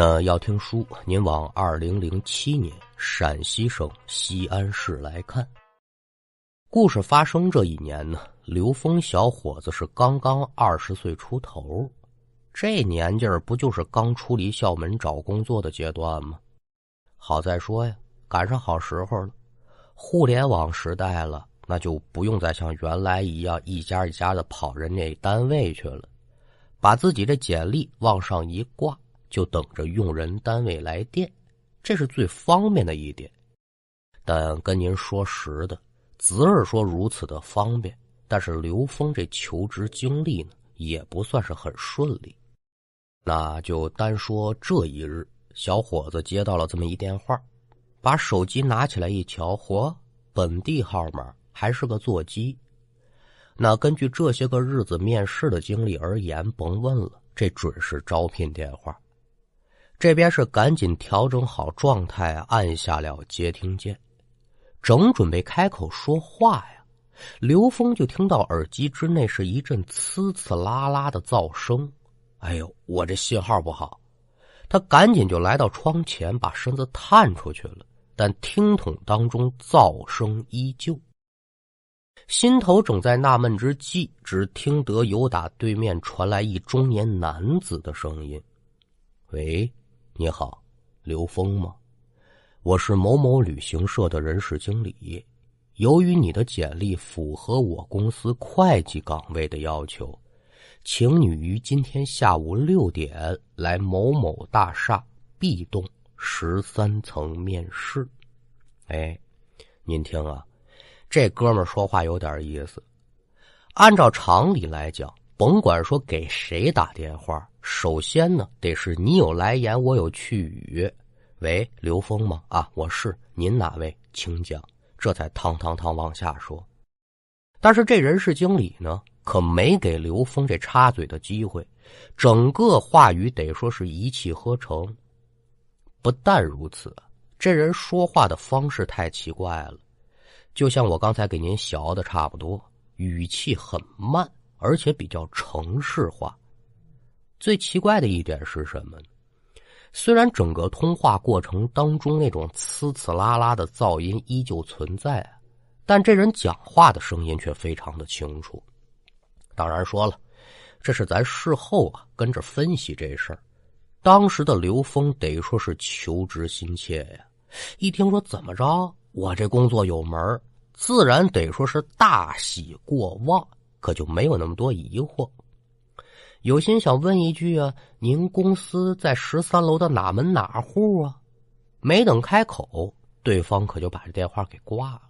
那要听书，您往二零零七年陕西省西安市来看。故事发生这一年呢，刘峰小伙子是刚刚二十岁出头，这年纪儿不就是刚出离校门找工作的阶段吗？好在说呀，赶上好时候了，互联网时代了，那就不用再像原来一样一家一家的跑人家单位去了，把自己的简历往上一挂。就等着用人单位来电，这是最方便的一点。但跟您说实的，子儿说如此的方便，但是刘峰这求职经历呢，也不算是很顺利。那就单说这一日，小伙子接到了这么一电话，把手机拿起来一瞧，嚯，本地号码，还是个座机。那根据这些个日子面试的经历而言，甭问了，这准是招聘电话。这边是赶紧调整好状态，按下了接听键，正准备开口说话呀，刘峰就听到耳机之内是一阵呲呲啦啦的噪声。哎呦，我这信号不好！他赶紧就来到窗前，把身子探出去了，但听筒当中噪声依旧。心头正在纳闷之际，只听得由打对面传来一中年男子的声音：“喂。”你好，刘峰吗？我是某某旅行社的人事经理。由于你的简历符合我公司会计岗位的要求，请你于今天下午六点来某某大厦 B 栋十三层面试。哎，您听啊，这哥们说话有点意思。按照常理来讲。甭管说给谁打电话，首先呢得是你有来言，我有去语。喂，刘峰吗？啊，我是。您哪位？请讲。这才汤汤汤往下说。但是这人事经理呢，可没给刘峰这插嘴的机会，整个话语得说是一气呵成。不但如此，这人说话的方式太奇怪了，就像我刚才给您学的差不多，语气很慢。而且比较城市化。最奇怪的一点是什么呢？虽然整个通话过程当中那种呲呲啦啦的噪音依旧存在，但这人讲话的声音却非常的清楚。当然说了，这是咱事后啊跟着分析这事儿。当时的刘峰得说是求职心切呀，一听说怎么着，我这工作有门自然得说是大喜过望。可就没有那么多疑惑，有心想问一句啊，您公司在十三楼的哪门哪户啊？没等开口，对方可就把这电话给挂了。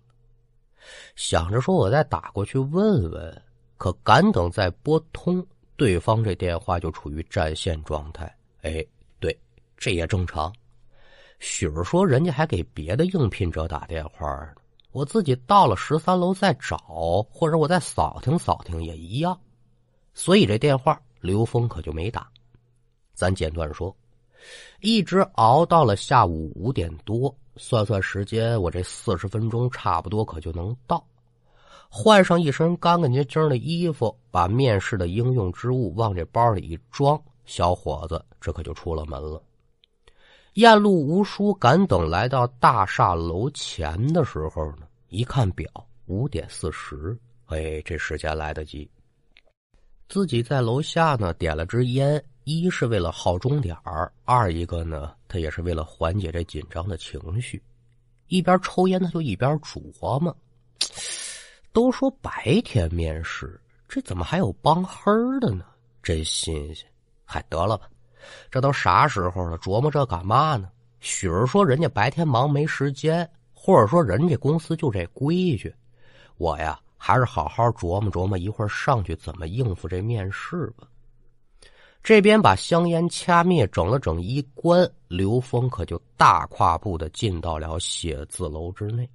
想着说，我再打过去问问，可赶等再拨通，对方这电话就处于占线状态。哎，对，这也正常。许儿说，人家还给别的应聘者打电话呢。我自己到了十三楼再找，或者我再扫听扫听也一样，所以这电话刘峰可就没打。咱简短说，一直熬到了下午五点多，算算时间，我这四十分钟差不多可就能到。换上一身干干净净的衣服，把面试的应用之物往这包里一装，小伙子这可就出了门了。燕路无书，赶等来到大厦楼前的时候呢，一看表，五点四十，哎，这时间来得及。自己在楼下呢，点了支烟，一是为了耗钟点，二一个呢，他也是为了缓解这紧张的情绪。一边抽烟，他就一边琢磨：都说白天面试，这怎么还有帮黑的呢？真新鲜！嗨，得了吧。这都啥时候了？琢磨这干嘛呢？许儿说人家白天忙没时间，或者说人家公司就这规矩。我呀，还是好好琢磨琢磨，一会儿上去怎么应付这面试吧。这边把香烟掐灭，整了整衣冠，刘峰可就大跨步的进到了写字楼之内。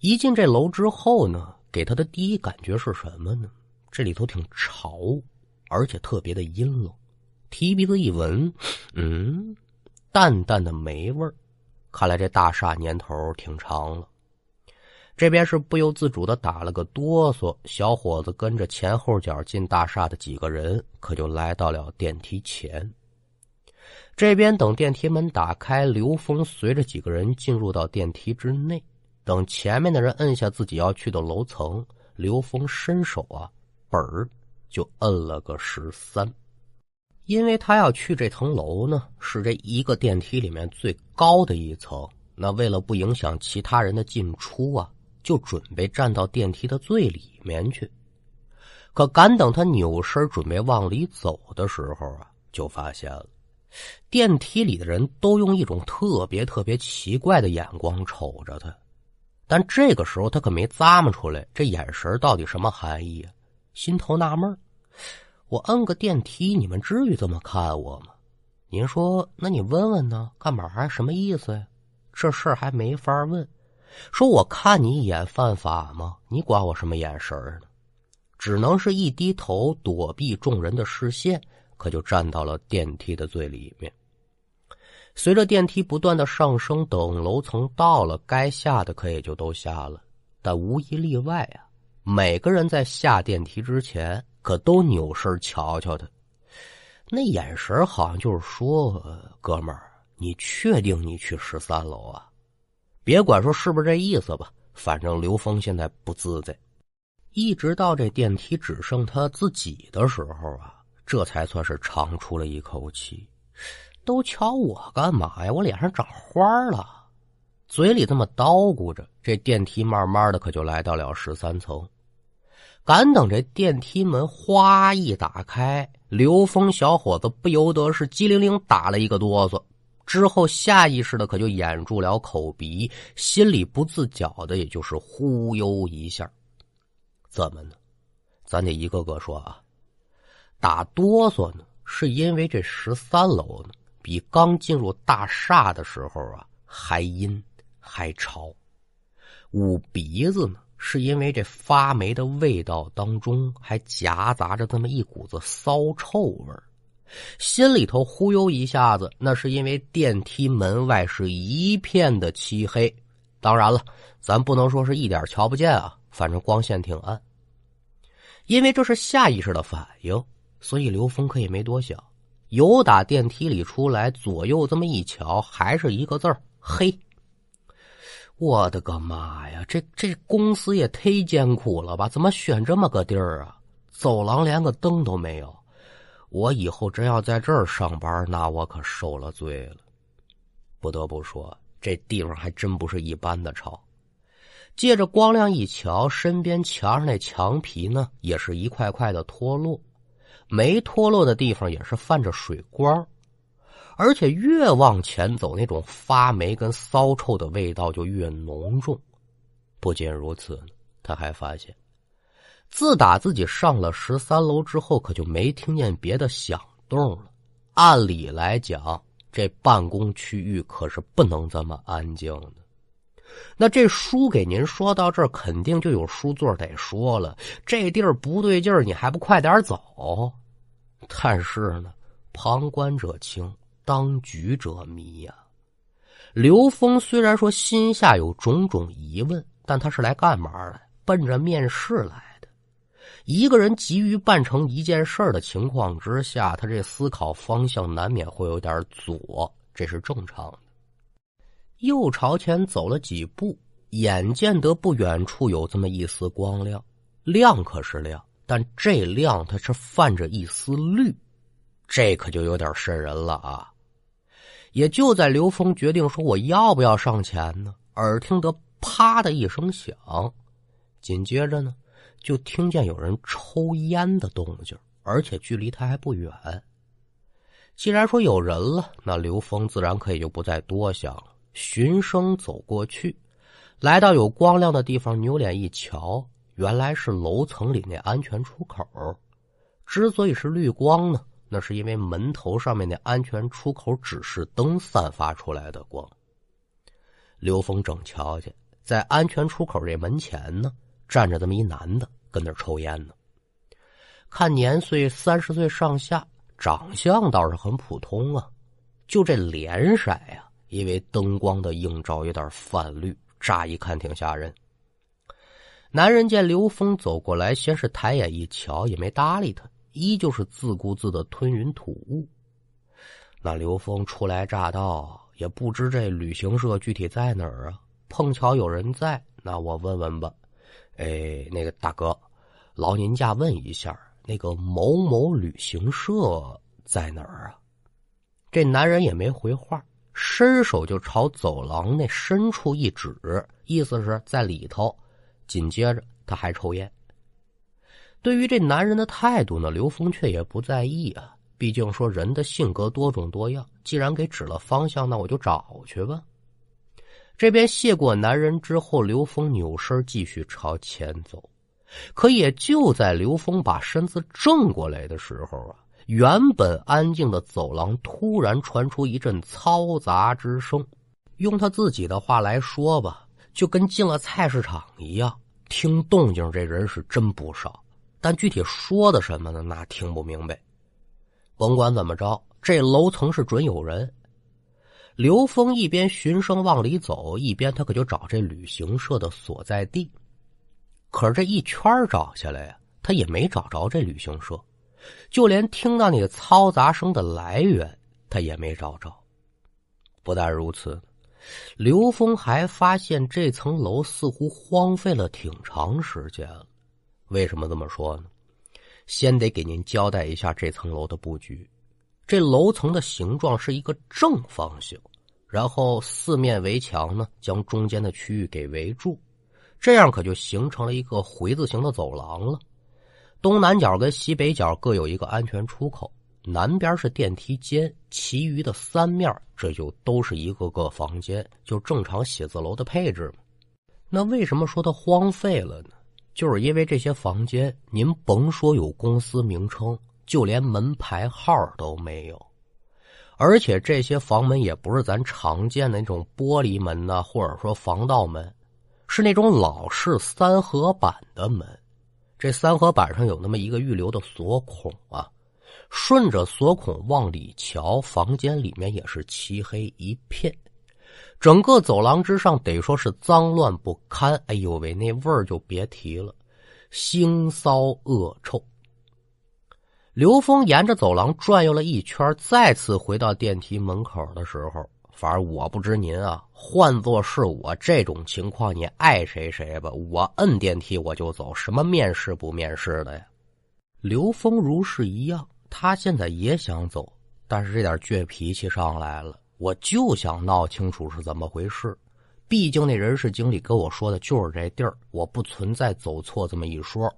一进这楼之后呢，给他的第一感觉是什么呢？这里头挺潮，而且特别的阴冷。提鼻子一闻，嗯，淡淡的霉味儿，看来这大厦年头挺长了。这边是不由自主的打了个哆嗦，小伙子跟着前后脚进大厦的几个人，可就来到了电梯前。这边等电梯门打开，刘峰随着几个人进入到电梯之内。等前面的人摁下自己要去的楼层，刘峰伸手啊，本儿就摁了个十三，因为他要去这层楼呢，是这一个电梯里面最高的一层。那为了不影响其他人的进出啊，就准备站到电梯的最里面去。可赶等他扭身准备往里走的时候啊，就发现了电梯里的人都用一种特别特别奇怪的眼光瞅着他。但这个时候他可没咂摸出来这眼神到底什么含义啊？心头纳闷我摁个电梯，你们至于这么看我吗？您说，那你问问呢？干嘛还？什么意思呀？这事儿还没法问。说我看你一眼犯法吗？你管我什么眼神呢？只能是一低头躲避众人的视线，可就站到了电梯的最里面。随着电梯不断的上升，等楼层到了，该下的可也就都下了。但无一例外啊，每个人在下电梯之前，可都扭身瞧瞧他，那眼神好像就是说：“哥们儿，你确定你去十三楼啊？别管说是不是这意思吧，反正刘峰现在不自在。”一直到这电梯只剩他自己的时候啊，这才算是长出了一口气。都瞧我干嘛呀？我脸上长花了，嘴里这么叨咕着，这电梯慢慢的可就来到了十三层。赶等这电梯门哗一打开，刘峰小伙子不由得是机灵灵打了一个哆嗦，之后下意识的可就掩住了口鼻，心里不自觉的也就是忽悠一下。怎么呢？咱得一个个说啊。打哆嗦呢，是因为这十三楼呢。比刚进入大厦的时候啊还阴还潮，捂鼻子呢，是因为这发霉的味道当中还夹杂着这么一股子骚臭味儿心里头忽悠一下子，那是因为电梯门外是一片的漆黑。当然了，咱不能说是一点瞧不见啊，反正光线挺暗。因为这是下意识的反应，所以刘峰可以没多想。由打电梯里出来，左右这么一瞧，还是一个字儿黑。我的个妈呀！这这公司也忒艰苦了吧？怎么选这么个地儿啊？走廊连个灯都没有。我以后真要在这儿上班，那我可受了罪了。不得不说，这地方还真不是一般的潮。借着光亮一瞧，身边墙上那墙皮呢，也是一块块的脱落。没脱落的地方也是泛着水光，而且越往前走，那种发霉跟骚臭的味道就越浓重。不仅如此，他还发现，自打自己上了十三楼之后，可就没听见别的响动了。按理来讲，这办公区域可是不能这么安静的。那这书给您说到这儿，肯定就有书座得说了：这地儿不对劲儿，你还不快点走？但是呢，旁观者清，当局者迷呀。刘峰虽然说心下有种种疑问，但他是来干嘛来？奔着面试来。一个人急于办成一件事的情况之下，他这思考方向难免会有点左，这是正常的。又朝前走了几步，眼见得不远处有这么一丝光亮，亮可是亮。但这亮，它是泛着一丝绿，这可就有点瘆人了啊！也就在刘峰决定说我要不要上前呢，耳听得啪的一声响，紧接着呢，就听见有人抽烟的动静，而且距离他还不远。既然说有人了，那刘峰自然可以就不再多想了，循声走过去，来到有光亮的地方，扭脸一瞧。原来是楼层里那安全出口，之所以是绿光呢，那是因为门头上面那安全出口指示灯散发出来的光。刘峰正瞧见，在安全出口这门前呢，站着这么一男的，跟那抽烟呢。看年岁三十岁上下，长相倒是很普通啊，就这脸色呀，因为灯光的映照有点泛绿，乍一看挺吓人。男人见刘峰走过来，先是抬眼一瞧，也没搭理他，依旧是自顾自的吞云吐雾。那刘峰初来乍到，也不知这旅行社具体在哪儿啊。碰巧有人在，那我问问吧。哎，那个大哥，劳您家问一下，那个某某旅行社在哪儿啊？这男人也没回话，伸手就朝走廊那深处一指，意思是在里头。紧接着他还抽烟。对于这男人的态度呢，刘峰却也不在意啊。毕竟说人的性格多种多样，既然给指了方向，那我就找去吧。这边谢过男人之后，刘峰扭身继续朝前走。可也就在刘峰把身子正过来的时候啊。原本安静的走廊突然传出一阵嘈杂之声，用他自己的话来说吧，就跟进了菜市场一样。听动静这人是真不少，但具体说的什么呢？那听不明白。甭管怎么着，这楼层是准有人。刘峰一边循声往里走，一边他可就找这旅行社的所在地。可是这一圈找下来呀，他也没找着这旅行社。就连听到那个嘈杂声的来源，他也没找着。不但如此，刘峰还发现这层楼似乎荒废了挺长时间了。为什么这么说呢？先得给您交代一下这层楼的布局。这楼层的形状是一个正方形，然后四面围墙呢，将中间的区域给围住，这样可就形成了一个回字形的走廊了。东南角跟西北角各有一个安全出口，南边是电梯间，其余的三面这就都是一个个房间，就正常写字楼的配置嘛。那为什么说它荒废了呢？就是因为这些房间，您甭说有公司名称，就连门牌号都没有，而且这些房门也不是咱常见的那种玻璃门呐，或者说防盗门，是那种老式三合板的门。这三合板上有那么一个预留的锁孔啊，顺着锁孔往里瞧，房间里面也是漆黑一片，整个走廊之上得说是脏乱不堪。哎呦喂，那味儿就别提了，腥骚恶臭。刘峰沿着走廊转悠了一圈，再次回到电梯门口的时候。反正我不知您啊，换做是我这种情况，你爱谁谁吧。我摁电梯我就走，什么面试不面试的呀？刘峰如是一样，他现在也想走，但是这点倔脾气上来了，我就想闹清楚是怎么回事。毕竟那人事经理跟我说的就是这地儿，我不存在走错这么一说。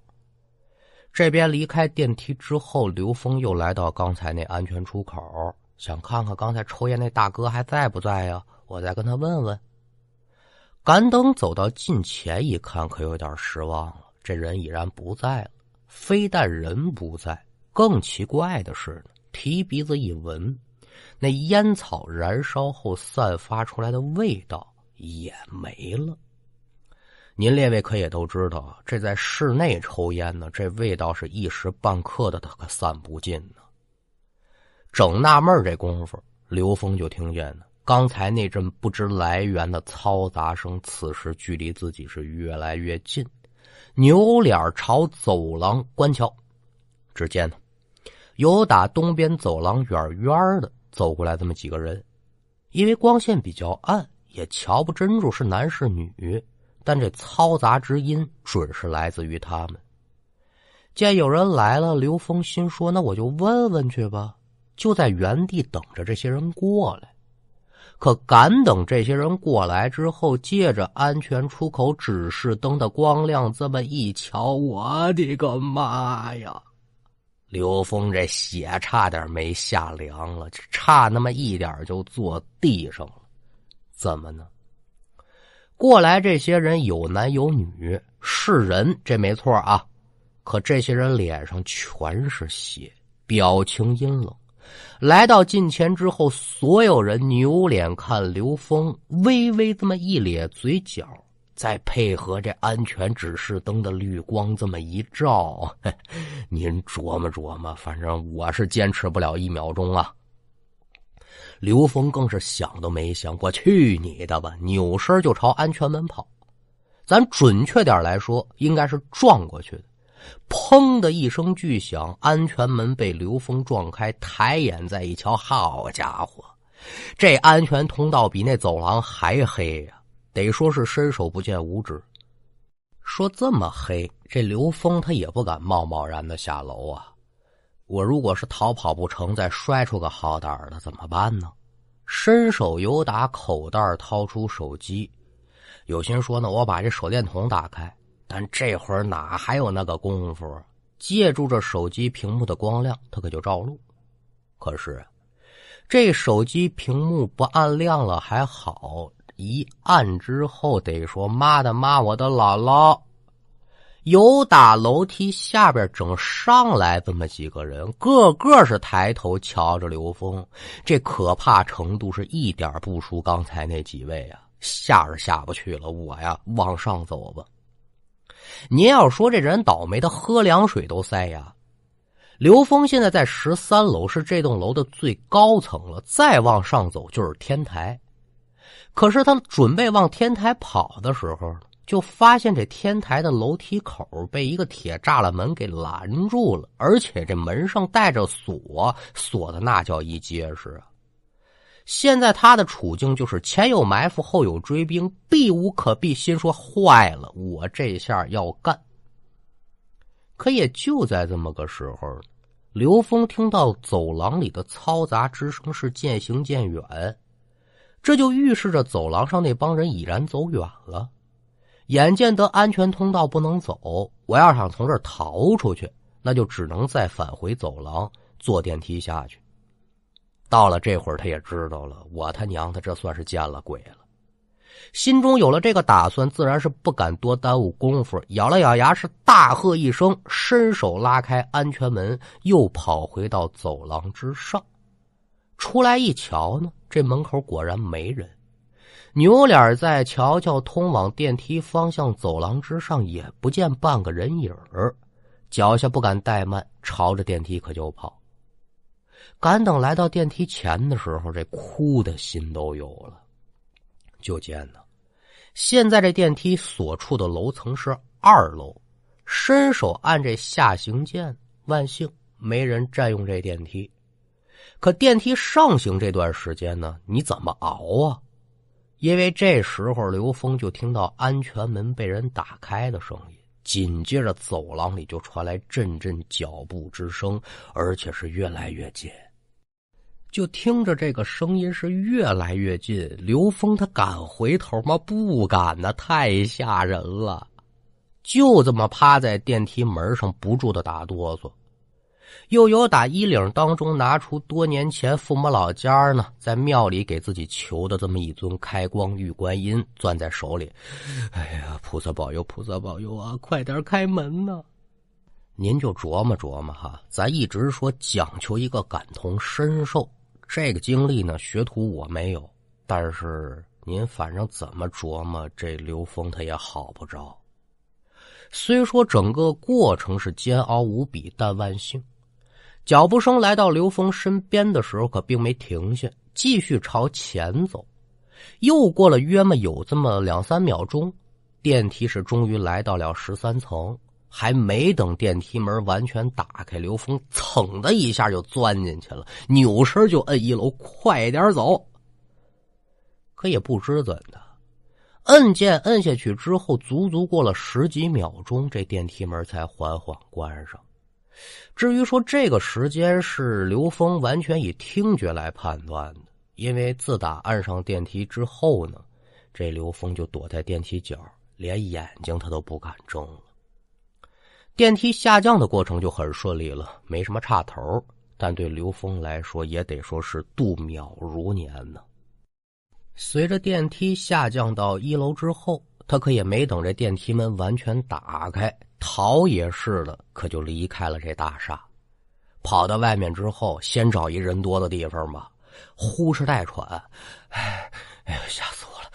这边离开电梯之后，刘峰又来到刚才那安全出口。想看看刚才抽烟那大哥还在不在呀？我再跟他问问。赶等走到近前一看，可有点失望了。这人已然不在了。非但人不在，更奇怪的是呢，提鼻子一闻，那烟草燃烧后散发出来的味道也没了。您列位可也都知道啊，这在室内抽烟呢，这味道是一时半刻的，它可散不尽呢。正纳闷这功夫，刘峰就听见了刚才那阵不知来源的嘈杂声，此时距离自己是越来越近。扭脸朝走廊观瞧，只见呢，有打东边走廊远远的走过来这么几个人。因为光线比较暗，也瞧不真住是男是女，但这嘈杂之音准是来自于他们。见有人来了，刘峰心说：“那我就问问去吧。”就在原地等着这些人过来，可赶等这些人过来之后，借着安全出口指示灯的光亮，这么一瞧，我的个妈呀！刘峰这血差点没下凉了，差那么一点就坐地上了。怎么呢？过来这些人有男有女，是人，这没错啊。可这些人脸上全是血，表情阴冷。来到近前之后，所有人扭脸看刘峰，微微这么一咧嘴角，再配合这安全指示灯的绿光这么一照，您琢磨琢磨，反正我是坚持不了一秒钟啊。刘峰更是想都没想过，去你的吧！扭身就朝安全门跑。咱准确点来说，应该是撞过去的。砰的一声巨响，安全门被刘峰撞开。抬眼再一瞧，好家伙，这安全通道比那走廊还黑呀！得说是伸手不见五指。说这么黑，这刘峰他也不敢贸贸然的下楼啊。我如果是逃跑不成，再摔出个好歹的怎么办呢？伸手由打口袋掏出手机，有心说呢，我把这手电筒打开。但这会儿哪还有那个功夫？借助着手机屏幕的光亮，他可就照路。可是这手机屏幕不按亮了还好。一按之后，得说妈的妈，我的姥姥！有打楼梯下边整上来这么几个人，个个是抬头瞧着刘峰，这可怕程度是一点不输刚才那几位啊！下是下不去了，我呀往上走吧。您要说这人倒霉，他喝凉水都塞牙。刘峰现在在十三楼，是这栋楼的最高层了，再往上走就是天台。可是他准备往天台跑的时候，就发现这天台的楼梯口被一个铁栅栏门给拦住了，而且这门上带着锁，锁的那叫一结实啊！现在他的处境就是前有埋伏，后有追兵，避无可避，心说坏了，我这下要干。可也就在这么个时候，刘峰听到走廊里的嘈杂之声是渐行渐远。这就预示着走廊上那帮人已然走远了。眼见得安全通道不能走，我要想从这儿逃出去，那就只能再返回走廊，坐电梯下去。到了这会儿，他也知道了，我他娘的这算是见了鬼了。心中有了这个打算，自然是不敢多耽误功夫，咬了咬牙，是大喝一声，伸手拉开安全门，又跑回到走廊之上。出来一瞧呢，这门口果然没人。扭脸在瞧瞧通往电梯方向走廊之上，也不见半个人影儿。脚下不敢怠慢，朝着电梯可就跑。赶等来到电梯前的时候，这哭的心都有了。就见呢，现在这电梯所处的楼层是二楼，伸手按这下行键，万幸没人占用这电梯。可电梯上行这段时间呢，你怎么熬啊？因为这时候刘峰就听到安全门被人打开的声音，紧接着走廊里就传来阵阵脚步之声，而且是越来越近。就听着这个声音是越来越近，刘峰他敢回头吗？不敢呐，太吓人了。就这么趴在电梯门上，不住的打哆嗦。又有打衣领当中拿出多年前父母老家呢，在庙里给自己求的这么一尊开光玉观音，攥在手里。哎呀，菩萨保佑，菩萨保佑啊！快点开门呐！您就琢磨琢磨哈，咱一直说讲求一个感同身受，这个经历呢，学徒我没有，但是您反正怎么琢磨，这刘峰他也好不着。虽说整个过程是煎熬无比，但万幸。脚步声来到刘峰身边的时候，可并没停下，继续朝前走。又过了约么有这么两三秒钟，电梯是终于来到了十三层。还没等电梯门完全打开，刘峰噌的一下就钻进去了，扭身就摁一楼，快点走。可也不知怎的，摁键摁下去之后，足足过了十几秒钟，这电梯门才缓缓关上。至于说这个时间是刘峰完全以听觉来判断的，因为自打按上电梯之后呢，这刘峰就躲在电梯角，连眼睛他都不敢睁了。电梯下降的过程就很顺利了，没什么岔头，但对刘峰来说也得说是度秒如年呢。随着电梯下降到一楼之后，他可也没等这电梯门完全打开。逃也是的，可就离开了这大厦，跑到外面之后，先找一人多的地方吧，呼哧带喘，哎，哎呀，吓死我了！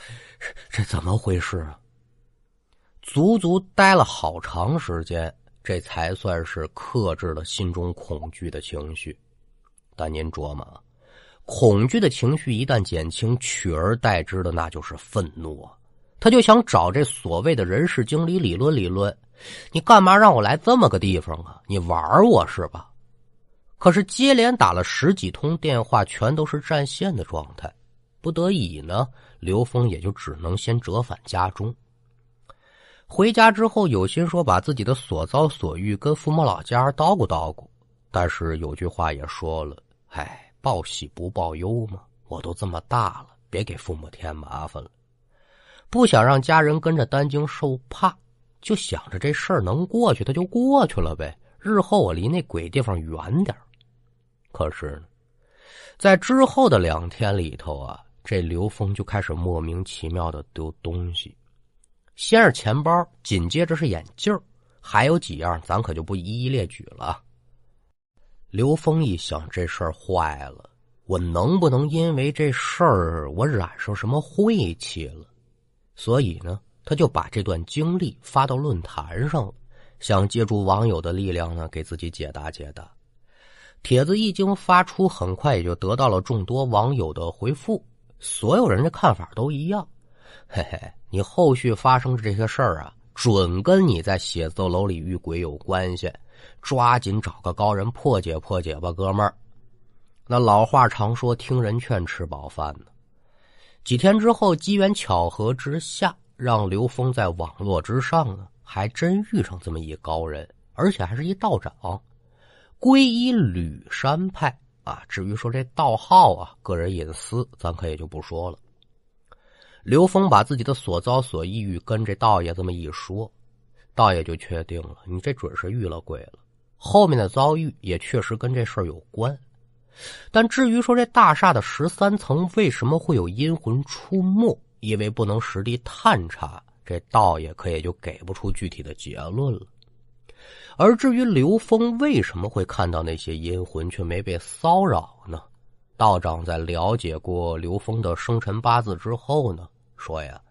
这怎么回事啊？足足待了好长时间，这才算是克制了心中恐惧的情绪。但您琢磨，恐惧的情绪一旦减轻，取而代之的那就是愤怒啊！他就想找这所谓的人事经理理论理论。你干嘛让我来这么个地方啊？你玩我是吧？可是接连打了十几通电话，全都是占线的状态。不得已呢，刘峰也就只能先折返家中。回家之后，有心说把自己的所遭所遇跟父母老家叨咕叨咕，但是有句话也说了：“唉，报喜不报忧嘛。”我都这么大了，别给父母添麻烦了。不想让家人跟着担惊受怕，就想着这事儿能过去，他就过去了呗。日后我离那鬼地方远点可是呢，在之后的两天里头啊，这刘峰就开始莫名其妙的丢东西。先是钱包，紧接着是眼镜还有几样，咱可就不一一列举了。刘峰一想，这事儿坏了。我能不能因为这事儿我染上什么晦气了？所以呢，他就把这段经历发到论坛上了，想借助网友的力量呢，给自己解答解答。帖子一经发出，很快也就得到了众多网友的回复，所有人的看法都一样。嘿嘿，你后续发生的这些事儿啊，准跟你在写字楼里遇鬼有关系，抓紧找个高人破解破解吧，哥们儿。那老话常说“听人劝，吃饱饭”呢。几天之后，机缘巧合之下，让刘峰在网络之上呢，还真遇上这么一高人，而且还是一道长，皈依吕山派啊。至于说这道号啊，个人隐私，咱可也就不说了。刘峰把自己的所遭所遇跟这道爷这么一说，道爷就确定了，你这准是遇了鬼了。后面的遭遇也确实跟这事儿有关。但至于说这大厦的十三层为什么会有阴魂出没，因为不能实地探查，这道爷可也就给不出具体的结论了。而至于刘峰为什么会看到那些阴魂却没被骚扰呢？道长在了解过刘峰的生辰八字之后呢，说呀，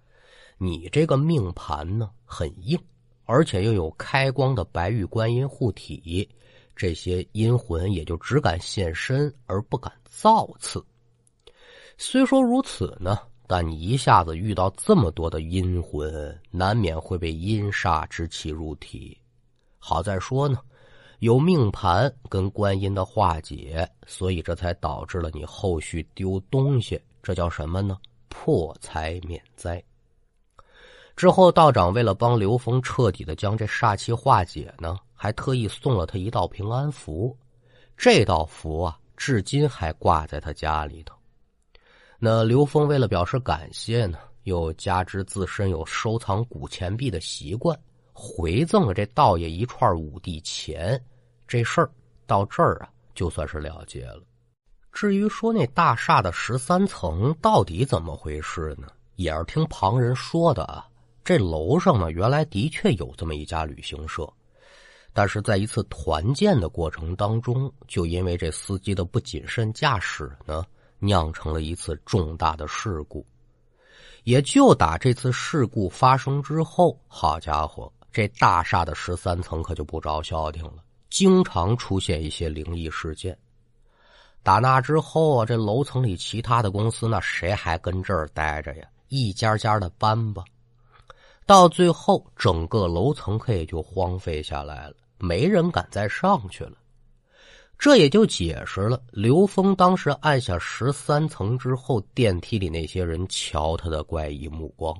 你这个命盘呢很硬，而且又有开光的白玉观音护体。这些阴魂也就只敢现身，而不敢造次。虽说如此呢，但你一下子遇到这么多的阴魂，难免会被阴煞之气入体。好在说呢，有命盘跟观音的化解，所以这才导致了你后续丢东西。这叫什么呢？破财免灾。之后，道长为了帮刘峰彻底的将这煞气化解呢。还特意送了他一道平安符，这道符啊，至今还挂在他家里头。那刘峰为了表示感谢呢，又加之自身有收藏古钱币的习惯，回赠了这道爷一串五帝钱。这事儿到这儿啊，就算是了结了。至于说那大厦的十三层到底怎么回事呢？也是听旁人说的啊。这楼上呢，原来的确有这么一家旅行社。但是在一次团建的过程当中，就因为这司机的不谨慎驾驶呢，酿成了一次重大的事故。也就打这次事故发生之后，好家伙，这大厦的十三层可就不着消停了，经常出现一些灵异事件。打那之后啊，这楼层里其他的公司那谁还跟这儿待着呀？一家家的搬吧。到最后，整个楼层可也就荒废下来了，没人敢再上去了。这也就解释了刘峰当时按下十三层之后，电梯里那些人瞧他的怪异目光。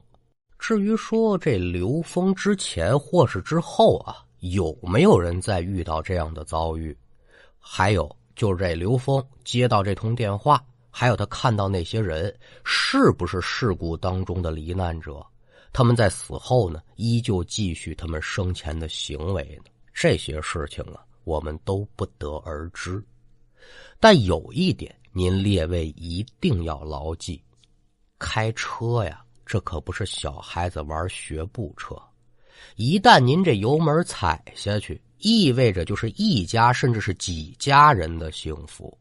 至于说这刘峰之前或是之后啊，有没有人再遇到这样的遭遇？还有就是这刘峰接到这通电话，还有他看到那些人，是不是事故当中的罹难者？他们在死后呢，依旧继续他们生前的行为呢。这些事情啊，我们都不得而知。但有一点，您列位一定要牢记：开车呀，这可不是小孩子玩学步车。一旦您这油门踩下去，意味着就是一家甚至是几家人的幸福。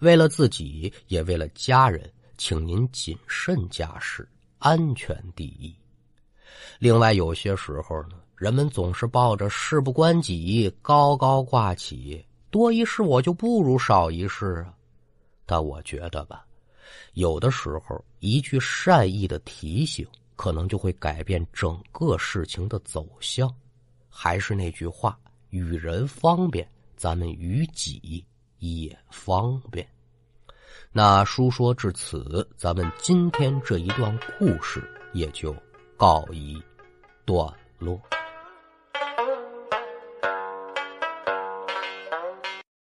为了自己，也为了家人，请您谨慎驾驶，安全第一。另外，有些时候呢，人们总是抱着事不关己，高高挂起，多一事我就不如少一事啊。但我觉得吧，有的时候一句善意的提醒，可能就会改变整个事情的走向。还是那句话，与人方便，咱们与己也方便。那书说至此，咱们今天这一段故事也就告一段落。